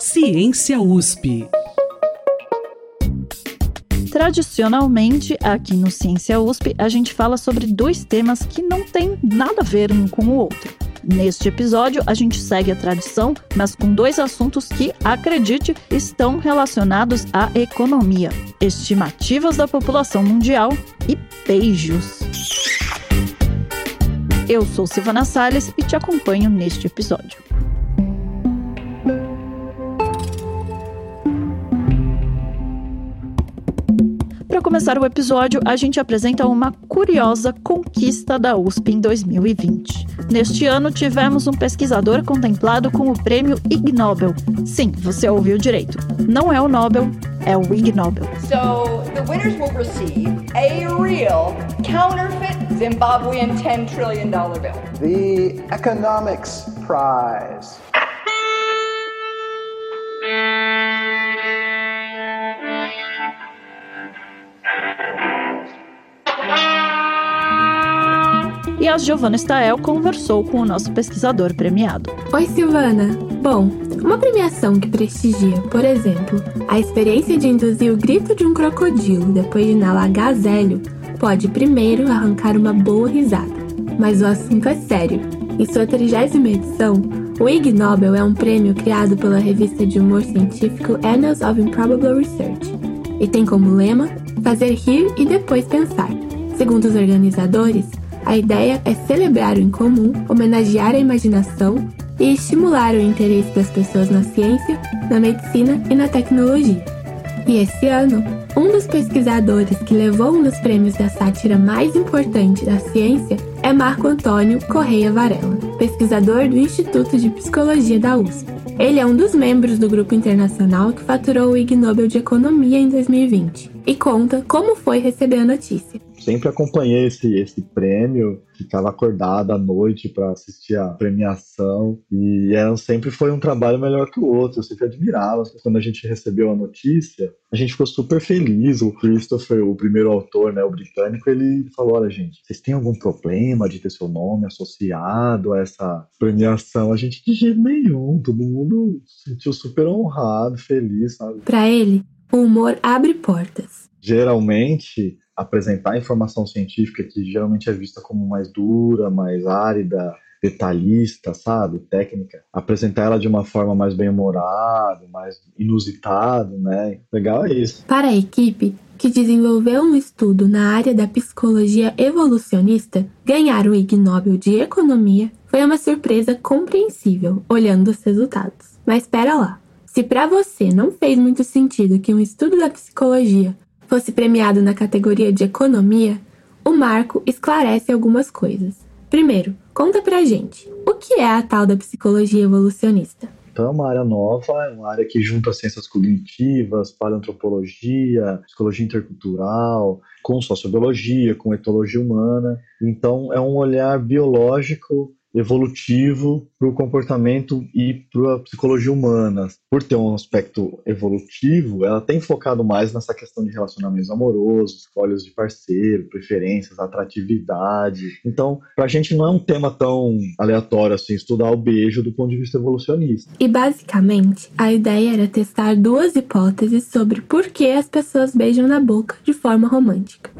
Ciência USP. Tradicionalmente, aqui no Ciência USP, a gente fala sobre dois temas que não têm nada a ver um com o outro. Neste episódio, a gente segue a tradição, mas com dois assuntos que, acredite, estão relacionados à economia: estimativas da população mundial e beijos. Eu sou Silvana Salles e te acompanho neste episódio. Para começar o episódio, a gente apresenta uma curiosa conquista da USP em 2020. Neste ano, tivemos um pesquisador contemplado com o prêmio Ig Nobel. Sim, você ouviu direito. Não é o Nobel, é o Ig Nobel. So, the winners will receive a real counterfeit Zimbabwean $10 trillion bill. The Economics Prize. E a Giovanna Stael conversou com o nosso pesquisador premiado. Oi, Silvana. Bom, uma premiação que prestigia, por exemplo, a experiência de induzir o grito de um crocodilo depois de inalar gás hélio pode primeiro arrancar uma boa risada. Mas o assunto é sério. Em sua trigésima edição, o Ig Nobel é um prêmio criado pela revista de humor científico Annals of Improbable Research e tem como lema fazer rir e depois pensar. Segundo os organizadores, a ideia é celebrar o incomum, homenagear a imaginação e estimular o interesse das pessoas na ciência, na medicina e na tecnologia. E esse ano, um dos pesquisadores que levou um dos prêmios da sátira mais importante da ciência é Marco Antônio Correia Varela, pesquisador do Instituto de Psicologia da USP. Ele é um dos membros do grupo internacional que faturou o Ig Nobel de Economia em 2020 e conta como foi receber a notícia sempre acompanhei esse, esse prêmio, ficava acordado à noite para assistir a premiação e era, sempre foi um trabalho melhor que o outro. Eu sempre admirava. Quando a gente recebeu a notícia, a gente ficou super feliz. O Christopher, o primeiro autor, né, o britânico, ele falou: Olha, gente, vocês têm algum problema de ter seu nome associado a essa premiação? A gente, de jeito nenhum, todo mundo se sentiu super honrado, feliz, sabe? Para ele, o humor abre portas. Geralmente, apresentar informação científica que geralmente é vista como mais dura, mais árida, detalhista, sabe, técnica, apresentar ela de uma forma mais bem-humorada, mais inusitada, né? Legal é isso. Para a equipe que desenvolveu um estudo na área da psicologia evolucionista, ganhar o Ig Nobel de Economia foi uma surpresa compreensível, olhando os resultados. Mas espera lá. Se para você não fez muito sentido que um estudo da psicologia fosse premiado na categoria de economia, o Marco esclarece algumas coisas. Primeiro, conta pra gente, o que é a tal da psicologia evolucionista? Então é uma área nova, é uma área que junta ciências cognitivas, paleoantropologia, psicologia intercultural, com sociobiologia, com etologia humana. Então é um olhar biológico evolutivo para o comportamento e para a psicologia humana. Por ter um aspecto evolutivo, ela tem focado mais nessa questão de relacionamentos amorosos, escolhas de parceiro, preferências, atratividade. Então, para a gente não é um tema tão aleatório assim estudar o beijo do ponto de vista evolucionista. E basicamente, a ideia era testar duas hipóteses sobre por que as pessoas beijam na boca de forma romântica.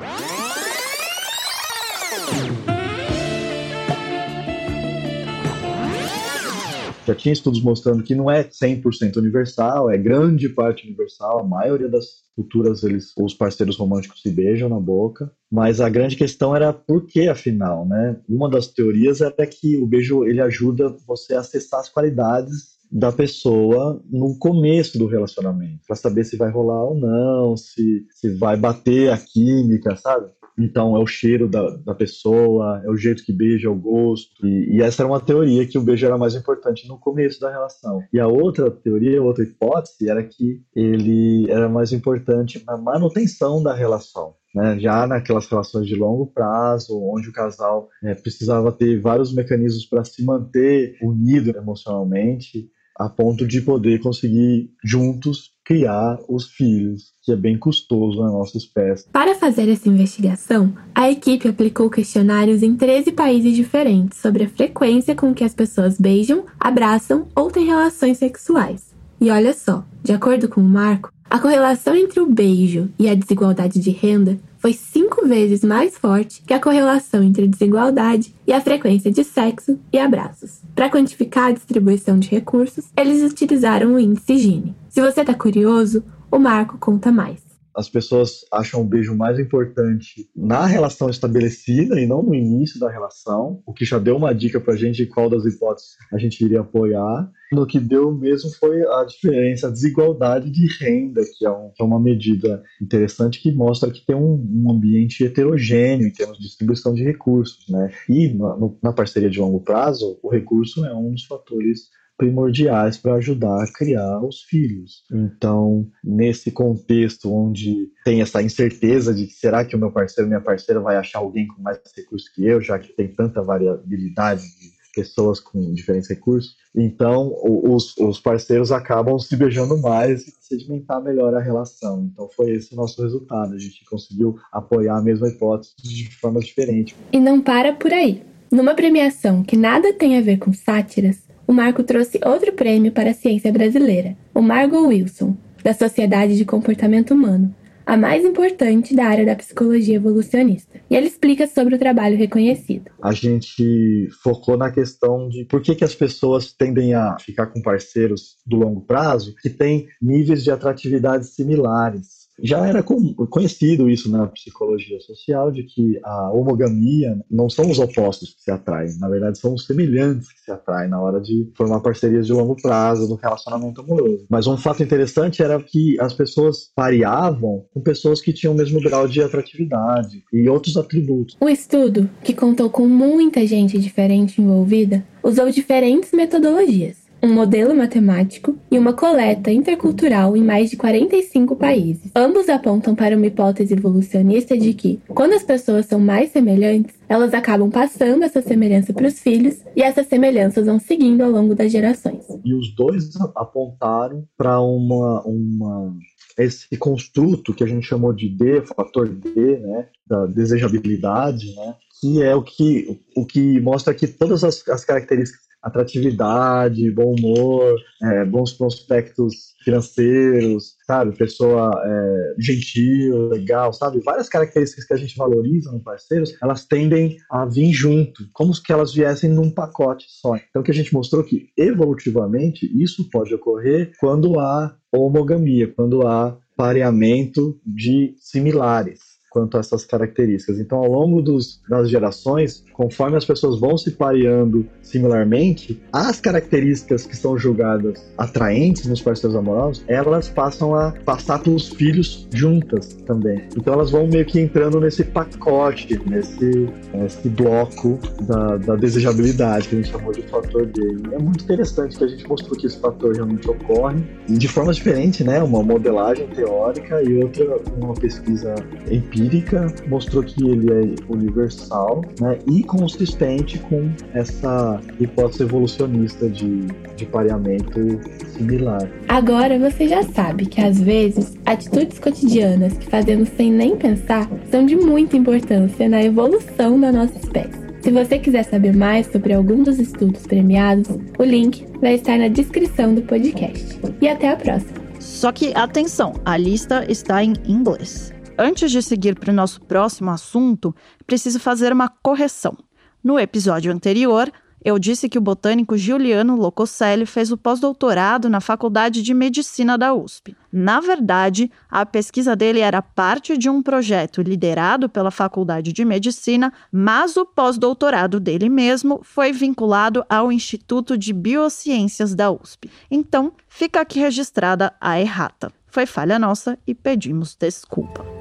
Já tinha estudos mostrando que não é 100% universal, é grande parte universal, a maioria das culturas eles, os parceiros românticos se beijam na boca, mas a grande questão era por que afinal, né? Uma das teorias era que o beijo ele ajuda você a acessar as qualidades da pessoa no começo do relacionamento, para saber se vai rolar ou não, se, se vai bater a química, sabe? Então, é o cheiro da, da pessoa, é o jeito que beija, é o gosto. E, e, essa era uma teoria que o beijo era mais importante no começo da relação. E a outra teoria, outra hipótese, era que ele era mais importante na manutenção da relação. Né? Já naquelas relações de longo prazo, onde o casal é, precisava ter vários mecanismos para se manter unido emocionalmente, a ponto de poder conseguir juntos criar os filhos, que é bem custoso na nossa espécie. Para fazer essa investigação, a equipe aplicou questionários em 13 países diferentes sobre a frequência com que as pessoas beijam, abraçam ou têm relações sexuais. E olha só, de acordo com o Marco, a correlação entre o beijo e a desigualdade de renda foi cinco vezes mais forte que a correlação entre a desigualdade e a frequência de sexo e abraços. Para quantificar a distribuição de recursos, eles utilizaram o índice Gini. Se você está curioso, o Marco conta mais as pessoas acham o beijo mais importante na relação estabelecida e não no início da relação, o que já deu uma dica para a gente de qual das hipóteses a gente iria apoiar. No que deu mesmo foi a diferença, a desigualdade de renda, que é, um, que é uma medida interessante que mostra que tem um, um, ambiente heterogêneo em termos de distribuição de recursos. Né? E na, na parceria de longo prazo, o recurso é um dos fatores primordiais para ajudar a criar os filhos. Então, nesse contexto onde tem essa incerteza de que será que o meu parceiro, minha parceira vai achar alguém com mais recursos que eu, já que tem tanta variabilidade de pessoas com diferentes recursos, então os, os parceiros acabam se beijando mais e sedimentar melhor a relação. Então foi esse o nosso resultado. A gente conseguiu apoiar a mesma hipótese de formas diferentes. E não para por aí. Numa premiação que nada tem a ver com sátiras, o Marco trouxe outro prêmio para a ciência brasileira, o Margot Wilson, da Sociedade de Comportamento Humano, a mais importante da área da psicologia evolucionista. E ele explica sobre o trabalho reconhecido. A gente focou na questão de por que, que as pessoas tendem a ficar com parceiros do longo prazo que têm níveis de atratividade similares já era conhecido isso na psicologia social, de que a homogamia não são os opostos que se atraem, na verdade são os semelhantes que se atraem na hora de formar parcerias de longo prazo no relacionamento amoroso. Mas um fato interessante era que as pessoas pareavam com pessoas que tinham o mesmo grau de atratividade e outros atributos. O estudo, que contou com muita gente diferente envolvida, usou diferentes metodologias um modelo matemático e uma coleta intercultural em mais de 45 países. Ambos apontam para uma hipótese evolucionista de que, quando as pessoas são mais semelhantes, elas acabam passando essa semelhança para os filhos e essas semelhanças vão seguindo ao longo das gerações. E os dois apontaram para uma, uma esse construto que a gente chamou de D, fator D, né, da desejabilidade, né, que é o que, o que mostra que todas as, as características atratividade, bom humor, é, bons prospectos financeiros, sabe? Pessoa é, gentil, legal, sabe? Várias características que a gente valoriza no parceiros, elas tendem a vir junto, como se elas viessem num pacote só. Então, que a gente mostrou que, evolutivamente, isso pode ocorrer quando há homogamia, quando há pareamento de similares quanto a essas características. Então, ao longo dos, das gerações, conforme as pessoas vão se pareando similarmente, as características que são julgadas atraentes nos parceiros amorosos, elas passam a passar para os filhos juntas também. Então, elas vão meio que entrando nesse pacote, nesse, nesse bloco da, da desejabilidade, que a gente chamou de fator D. é muito interessante que a gente mostrou que esse fator realmente ocorre, e de forma diferente, né? Uma modelagem teórica e outra uma pesquisa empírica empírica mostrou que ele é universal né, e consistente com essa hipótese evolucionista de, de pareamento similar. Agora você já sabe que às vezes atitudes cotidianas que fazemos sem nem pensar são de muita importância na evolução da nossa espécie. Se você quiser saber mais sobre algum dos estudos premiados, o link vai estar na descrição do podcast. E até a próxima! Só que atenção, a lista está em inglês. Antes de seguir para o nosso próximo assunto, preciso fazer uma correção. No episódio anterior, eu disse que o botânico Giuliano Locoselli fez o pós-doutorado na Faculdade de Medicina da USP. Na verdade, a pesquisa dele era parte de um projeto liderado pela Faculdade de Medicina, mas o pós-doutorado dele mesmo foi vinculado ao Instituto de Biociências da USP. Então, fica aqui registrada a errata. Foi falha nossa e pedimos desculpa.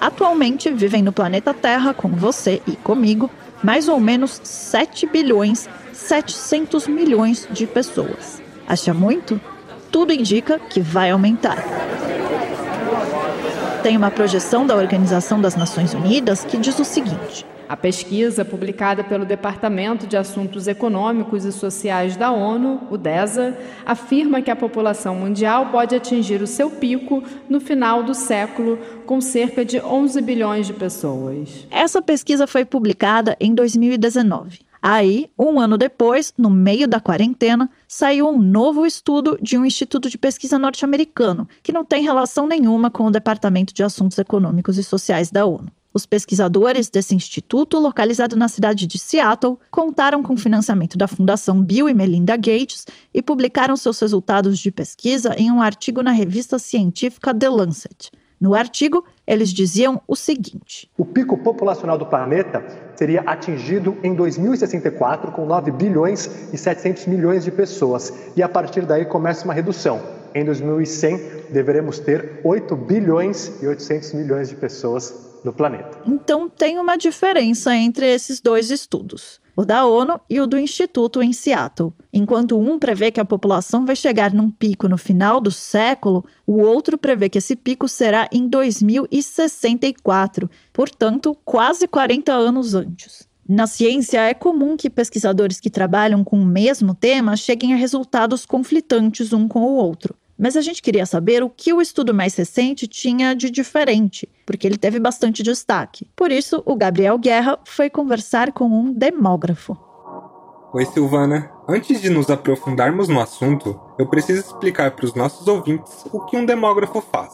Atualmente vivem no planeta Terra, com você e comigo, mais ou menos 7 bilhões 700 milhões de pessoas. Acha muito? Tudo indica que vai aumentar. Tem uma projeção da Organização das Nações Unidas que diz o seguinte: a pesquisa, publicada pelo Departamento de Assuntos Econômicos e Sociais da ONU, o DESA, afirma que a população mundial pode atingir o seu pico no final do século, com cerca de 11 bilhões de pessoas. Essa pesquisa foi publicada em 2019. A Aí, um ano depois, no meio da quarentena, saiu um novo estudo de um instituto de pesquisa norte-americano, que não tem relação nenhuma com o Departamento de Assuntos Econômicos e Sociais da ONU. Os pesquisadores desse instituto, localizado na cidade de Seattle, contaram com financiamento da Fundação Bill e Melinda Gates e publicaram seus resultados de pesquisa em um artigo na revista científica The Lancet. No artigo, eles diziam o seguinte: O pico populacional do planeta seria atingido em 2064 com 9 bilhões e 700 milhões de pessoas, e a partir daí começa uma redução. Em 2100 deveremos ter 8 bilhões e 800 milhões de pessoas no planeta. Então tem uma diferença entre esses dois estudos o da ONU e o do Instituto em Seattle. Enquanto um prevê que a população vai chegar num pico no final do século, o outro prevê que esse pico será em 2064, portanto, quase 40 anos antes. Na ciência, é comum que pesquisadores que trabalham com o mesmo tema cheguem a resultados conflitantes um com o outro. Mas a gente queria saber o que o estudo mais recente tinha de diferente, porque ele teve bastante destaque. Por isso, o Gabriel Guerra foi conversar com um demógrafo. Oi, Silvana. Antes de nos aprofundarmos no assunto, eu preciso explicar para os nossos ouvintes o que um demógrafo faz.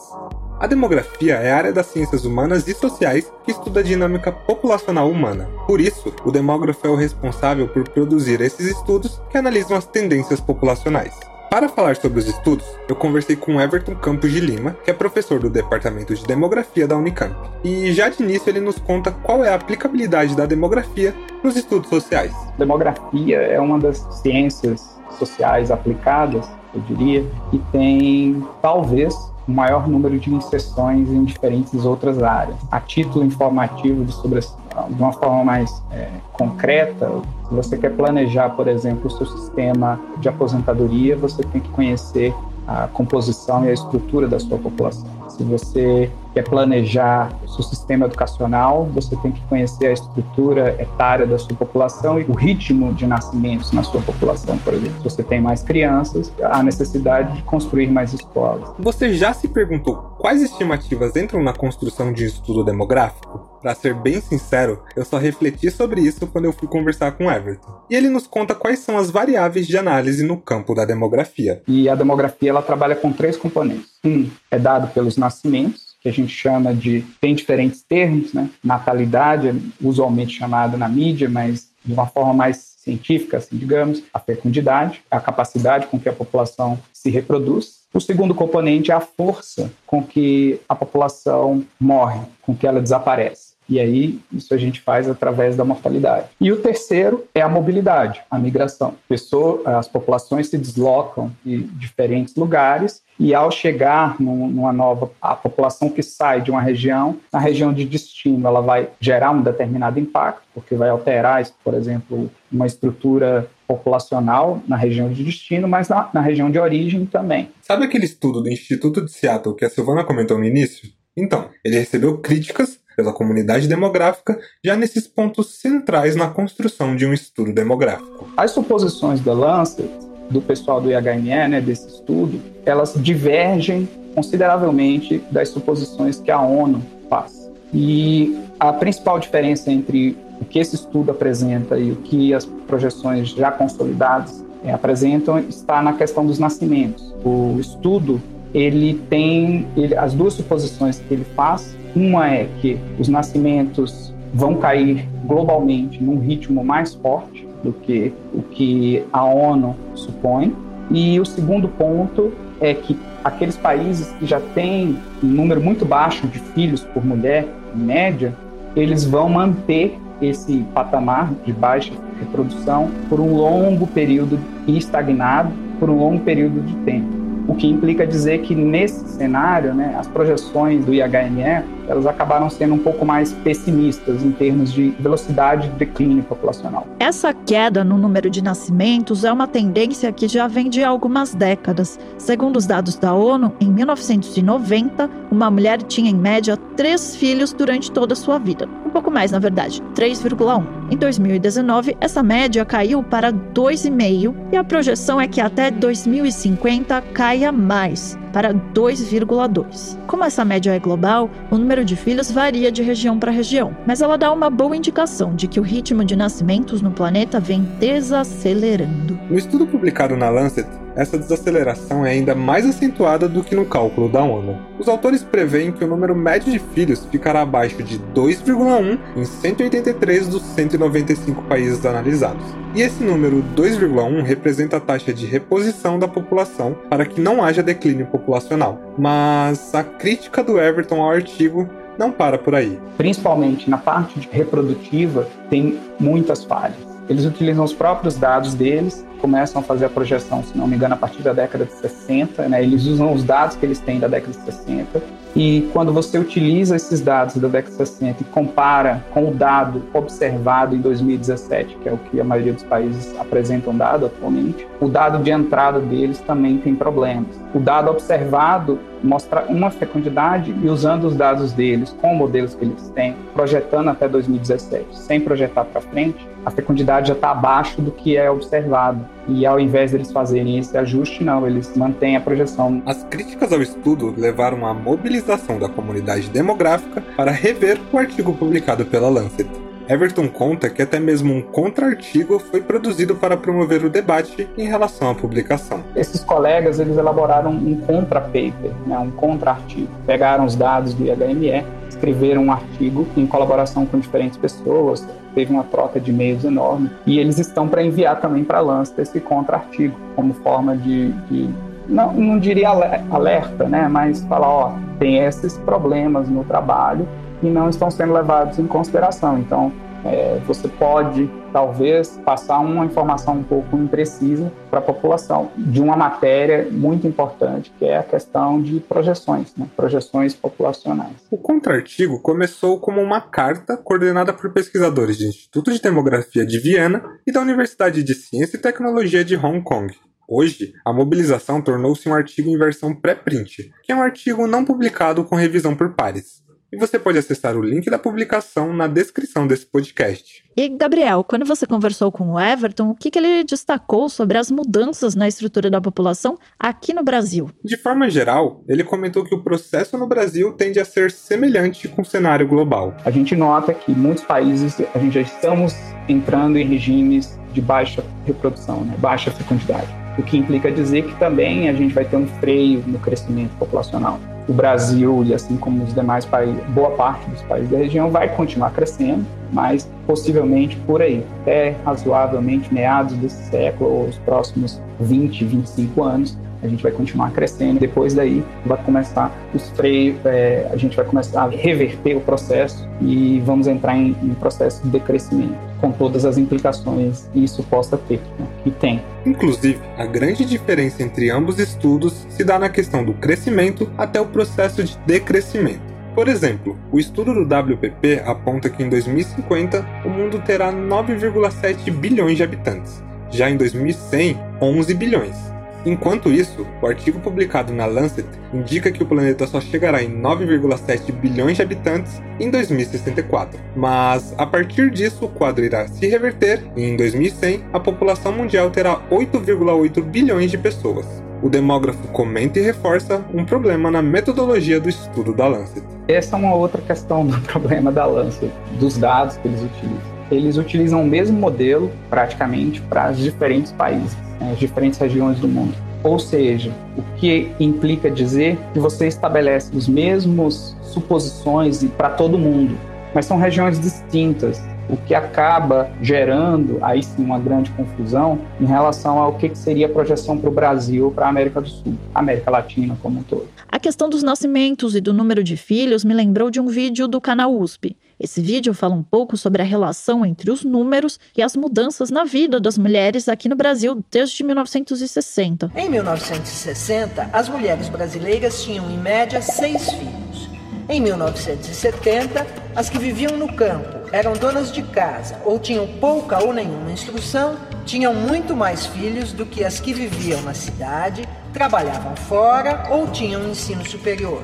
A demografia é a área das ciências humanas e sociais que estuda a dinâmica populacional humana. Por isso, o demógrafo é o responsável por produzir esses estudos que analisam as tendências populacionais. Para falar sobre os estudos, eu conversei com Everton Campos de Lima, que é professor do Departamento de Demografia da Unicamp. E já de início ele nos conta qual é a aplicabilidade da demografia nos estudos sociais. Demografia é uma das ciências sociais aplicadas, eu diria, que tem talvez o maior número de inserções em diferentes outras áreas. A título informativo de, sobre, de uma forma mais é, concreta, se você quer planejar, por exemplo, o seu sistema de aposentadoria, você tem que conhecer a composição e a estrutura da sua população. Se você quer planejar o seu sistema educacional, você tem que conhecer a estrutura etária da sua população e o ritmo de nascimentos na sua população, por exemplo. Se você tem mais crianças, há necessidade de construir mais escolas. Você já se perguntou quais estimativas entram na construção de um estudo demográfico? Para ser bem sincero, eu só refleti sobre isso quando eu fui conversar com Everton. E ele nos conta quais são as variáveis de análise no campo da demografia. E a demografia ela trabalha com três componentes. Um é dado pelos nascimentos, que a gente chama de. tem diferentes termos, né? Natalidade usualmente chamada na mídia, mas de uma forma mais científica, assim, digamos, a fecundidade, a capacidade com que a população se reproduz. O segundo componente é a força com que a população morre, com que ela desaparece. E aí, isso a gente faz através da mortalidade. E o terceiro é a mobilidade, a migração. Pessoa, as populações se deslocam de diferentes lugares e ao chegar numa nova, a população que sai de uma região, na região de destino, ela vai gerar um determinado impacto, porque vai alterar, por exemplo, uma estrutura populacional na região de destino, mas na, na região de origem também. Sabe aquele estudo do Instituto de Seattle que a Silvana comentou no início? Então, ele recebeu críticas pela comunidade demográfica, já nesses pontos centrais na construção de um estudo demográfico. As suposições da Lancet, do pessoal do IHME, né, desse estudo, elas divergem consideravelmente das suposições que a ONU faz. E a principal diferença entre o que esse estudo apresenta e o que as projeções já consolidadas é, apresentam está na questão dos nascimentos. O estudo ele tem ele, as duas suposições que ele faz uma é que os nascimentos vão cair globalmente num ritmo mais forte do que o que a ONU supõe. E o segundo ponto é que aqueles países que já têm um número muito baixo de filhos por mulher, em média, eles vão manter esse patamar de baixa reprodução por um longo período e estagnado por um longo período de tempo o que implica dizer que nesse cenário, né, as projeções do IHME elas acabaram sendo um pouco mais pessimistas em termos de velocidade de declínio populacional. Essa queda no número de nascimentos é uma tendência que já vem de algumas décadas. Segundo os dados da ONU, em 1990, uma mulher tinha em média três filhos durante toda a sua vida. Um pouco mais, na verdade, 3,1. Em 2019, essa média caiu para 2,5 e a projeção é que até 2050 caia mais para 2,2. Como essa média é global, o número de filhos varia de região para região, mas ela dá uma boa indicação de que o ritmo de nascimentos no planeta vem desacelerando. No estudo publicado na Lancet, essa desaceleração é ainda mais acentuada do que no cálculo da ONU. Os autores preveem que o número médio de filhos ficará abaixo de 2,1 em 183 dos 195 países analisados. E esse número 2,1 representa a taxa de reposição da população para que não haja declínio populacional. Mas a crítica do Everton ao artigo não para por aí. Principalmente na parte reprodutiva, tem muitas falhas. Eles utilizam os próprios dados deles começam a fazer a projeção, se não me engano, a partir da década de 60, né? Eles usam os dados que eles têm da década de 60 e quando você utiliza esses dados da década de 60 e compara com o dado observado em 2017, que é o que a maioria dos países apresentam dado atualmente, o dado de entrada deles também tem problemas. O dado observado mostra uma fecundidade e usando os dados deles com modelos que eles têm, projetando até 2017, sem projetar para frente, a fecundidade já está abaixo do que é observado. E ao invés deles fazerem esse ajuste, não, eles mantêm a projeção. As críticas ao estudo levaram à mobilização da comunidade demográfica para rever o artigo publicado pela Lancet. Everton conta que até mesmo um contra-artigo foi produzido para promover o debate em relação à publicação. Esses colegas eles elaboraram um contra-paper, né, um contra-artigo. Pegaram os dados do IHME, escreveram um artigo em colaboração com diferentes pessoas, teve uma troca de e-mails enorme, e eles estão para enviar também para a Lancet esse contra-artigo, como forma de, de não, não diria alerta, né, mas falar, ó, tem esses problemas no trabalho e não estão sendo levados em consideração. Então, é, você pode, talvez, passar uma informação um pouco imprecisa para a população de uma matéria muito importante, que é a questão de projeções, né? projeções populacionais. O contra-artigo começou como uma carta coordenada por pesquisadores do Instituto de Demografia de Viena e da Universidade de Ciência e Tecnologia de Hong Kong. Hoje, a mobilização tornou-se um artigo em versão pré-print, que é um artigo não publicado com revisão por pares e você pode acessar o link da publicação na descrição desse podcast. E, Gabriel, quando você conversou com o Everton, o que, que ele destacou sobre as mudanças na estrutura da população aqui no Brasil? De forma geral, ele comentou que o processo no Brasil tende a ser semelhante com o cenário global. A gente nota que em muitos países a gente já estamos entrando em regimes de baixa reprodução, né? baixa fecundidade, o que implica dizer que também a gente vai ter um freio no crescimento populacional o Brasil e assim como os demais países, boa parte dos países da região vai continuar crescendo, mas possivelmente por aí, até razoavelmente meados desse século ou os próximos 20, 25 anos, a gente vai continuar crescendo. Depois daí vai começar os freios, é, a gente vai começar a reverter o processo e vamos entrar em, em processo de decrescimento, com todas as implicações que isso possa ter, né? e tem. Inclusive, a grande diferença entre ambos estudos se dá na questão do crescimento até o processo de decrescimento. Por exemplo, o estudo do WPP aponta que em 2050 o mundo terá 9,7 bilhões de habitantes, já em 2100, 11 bilhões. Enquanto isso, o artigo publicado na Lancet indica que o planeta só chegará em 9,7 bilhões de habitantes em 2064. Mas a partir disso, o quadro irá se reverter e em 2100 a população mundial terá 8,8 bilhões de pessoas. O demógrafo comenta e reforça um problema na metodologia do estudo da Lancet. Essa é uma outra questão do problema da Lancet, dos dados que eles utilizam. Eles utilizam o mesmo modelo, praticamente, para os diferentes países né, as diferentes regiões do mundo. Ou seja, o que implica dizer que você estabelece os mesmos suposições para todo mundo, mas são regiões distintas, o que acaba gerando aí sim uma grande confusão em relação ao que seria a projeção para o Brasil para a América do Sul, América Latina como um todo. A questão dos nascimentos e do número de filhos me lembrou de um vídeo do canal USP. Esse vídeo fala um pouco sobre a relação entre os números e as mudanças na vida das mulheres aqui no Brasil desde 1960. Em 1960, as mulheres brasileiras tinham em média seis filhos. Em 1970, as que viviam no campo, eram donas de casa ou tinham pouca ou nenhuma instrução, tinham muito mais filhos do que as que viviam na cidade, trabalhavam fora ou tinham ensino superior.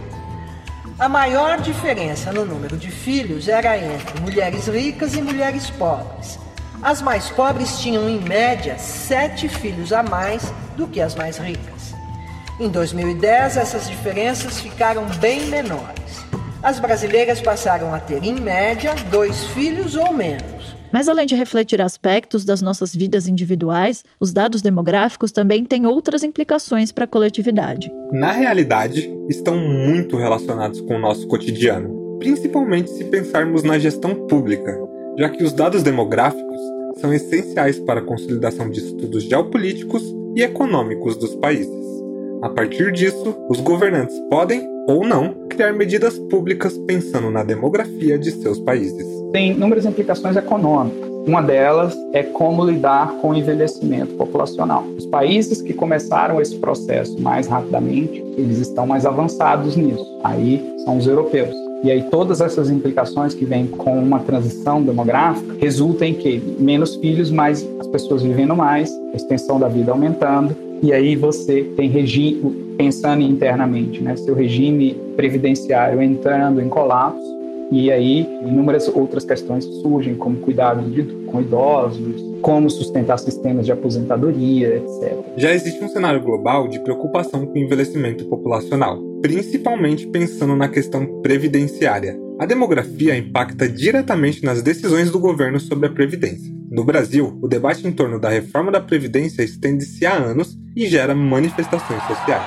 A maior diferença no número de filhos era entre mulheres ricas e mulheres pobres. As mais pobres tinham, em média, sete filhos a mais do que as mais ricas. Em 2010, essas diferenças ficaram bem menores. As brasileiras passaram a ter, em média, dois filhos ou menos. Mas além de refletir aspectos das nossas vidas individuais, os dados demográficos também têm outras implicações para a coletividade. Na realidade, estão muito relacionados com o nosso cotidiano, principalmente se pensarmos na gestão pública, já que os dados demográficos são essenciais para a consolidação de estudos geopolíticos e econômicos dos países. A partir disso, os governantes podem ou não criar medidas públicas pensando na demografia de seus países. Tem inúmeras implicações econômicas. Uma delas é como lidar com o envelhecimento populacional. Os países que começaram esse processo mais rapidamente, eles estão mais avançados nisso. Aí são os europeus. E aí todas essas implicações que vêm com uma transição demográfica resultam em que menos filhos, mais as pessoas vivendo mais, a extensão da vida aumentando, e aí você tem regime, pensando internamente, né, seu regime previdenciário entrando em colapso, e aí inúmeras outras questões surgem, como cuidado de, com idosos, como sustentar sistemas de aposentadoria, etc. Já existe um cenário global de preocupação com o envelhecimento populacional, principalmente pensando na questão previdenciária. A demografia impacta diretamente nas decisões do governo sobre a previdência. No Brasil, o debate em torno da reforma da previdência estende-se há anos e gera manifestações sociais.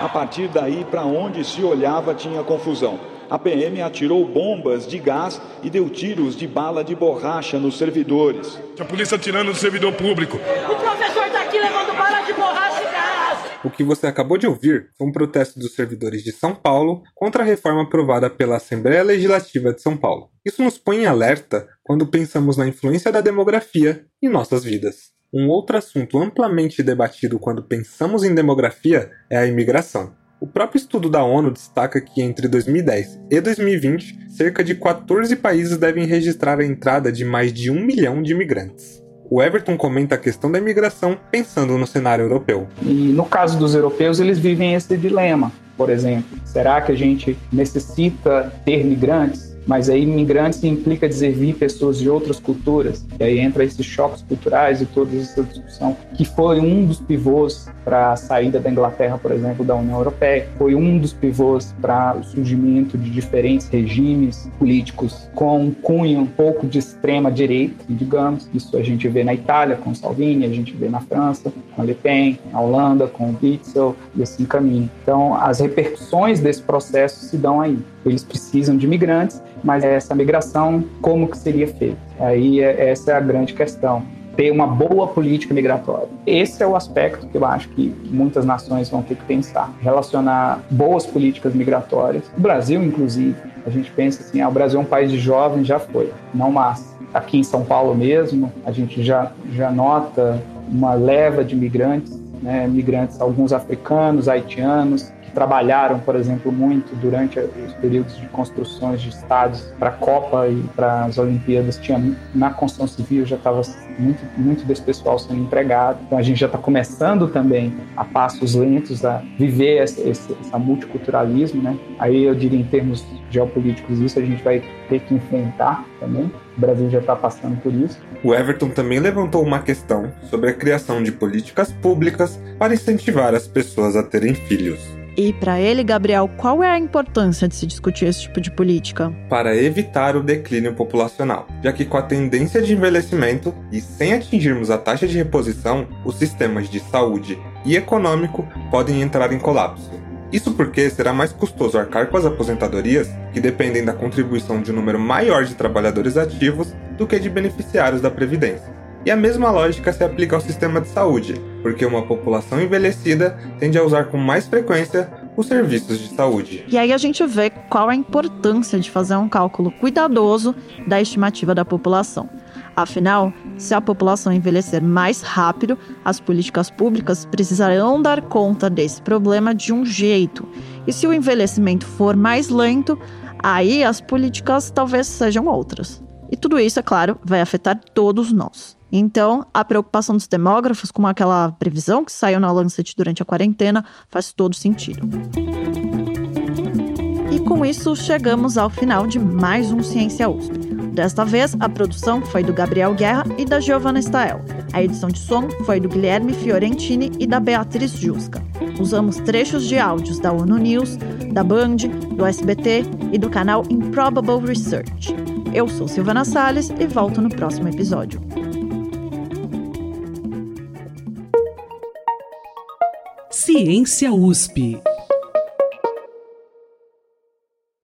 A partir daí, para onde se olhava, tinha confusão. A PM atirou bombas de gás e deu tiros de bala de borracha nos servidores. A polícia atirando no servidor público. O professor está aqui levando bala de borracha e gás. O que você acabou de ouvir foi um protesto dos servidores de São Paulo contra a reforma aprovada pela Assembleia Legislativa de São Paulo. Isso nos põe em alerta quando pensamos na influência da demografia em nossas vidas. Um outro assunto amplamente debatido quando pensamos em demografia é a imigração. O próprio estudo da ONU destaca que entre 2010 e 2020, cerca de 14 países devem registrar a entrada de mais de um milhão de imigrantes. O Everton comenta a questão da imigração pensando no cenário europeu. E no caso dos europeus, eles vivem esse dilema, por exemplo. Será que a gente necessita ter migrantes? Mas aí imigrantes implica dizer vir pessoas de outras culturas, e aí entra esses choques culturais e toda essa discussão, que foi um dos pivôs para a saída da Inglaterra, por exemplo, da União Europeia, foi um dos pivôs para o surgimento de diferentes regimes políticos com um cunho um pouco de extrema direita, digamos. Isso a gente vê na Itália com Salvini, a gente vê na França com Le Pen, na Holanda com Witzel e assim caminha. Então, as repercussões desse processo se dão aí. Eles precisam de migrantes mas essa migração, como que seria feita? Aí é, essa é a grande questão. Ter uma boa política migratória. Esse é o aspecto que eu acho que muitas nações vão ter que pensar. Relacionar boas políticas migratórias. O Brasil, inclusive, a gente pensa assim, ah, o Brasil é um país de jovens, já foi. Não mais. Aqui em São Paulo mesmo, a gente já, já nota uma leva de migrantes, né, migrantes, alguns africanos, haitianos, trabalharam, por exemplo, muito durante os períodos de construções de estádios para a Copa e para as Olimpíadas. Tinha na construção civil já estava muito muito desse pessoal sendo empregado. Então a gente já está começando também a passos lentos a viver esse, esse essa multiculturalismo, né? Aí eu diria em termos geopolíticos isso a gente vai ter que enfrentar também. O Brasil já está passando por isso. O Everton também levantou uma questão sobre a criação de políticas públicas para incentivar as pessoas a terem filhos. E para ele, Gabriel, qual é a importância de se discutir esse tipo de política? Para evitar o declínio populacional, já que com a tendência de envelhecimento e sem atingirmos a taxa de reposição, os sistemas de saúde e econômico podem entrar em colapso. Isso porque será mais custoso arcar com as aposentadorias, que dependem da contribuição de um número maior de trabalhadores ativos do que de beneficiários da Previdência. E a mesma lógica se aplica ao sistema de saúde, porque uma população envelhecida tende a usar com mais frequência os serviços de saúde. E aí a gente vê qual a importância de fazer um cálculo cuidadoso da estimativa da população. Afinal, se a população envelhecer mais rápido, as políticas públicas precisarão dar conta desse problema de um jeito. E se o envelhecimento for mais lento, aí as políticas talvez sejam outras. E tudo isso, é claro, vai afetar todos nós. Então, a preocupação dos demógrafos com aquela previsão que saiu na Lancet durante a quarentena faz todo sentido. E com isso, chegamos ao final de mais um Ciência USP. Desta vez, a produção foi do Gabriel Guerra e da Giovanna Stael. A edição de som foi do Guilherme Fiorentini e da Beatriz Jusca. Usamos trechos de áudios da ONU News, da Band, do SBT e do canal Improbable Research. Eu sou Silvana Salles e volto no próximo episódio. Ciência USP.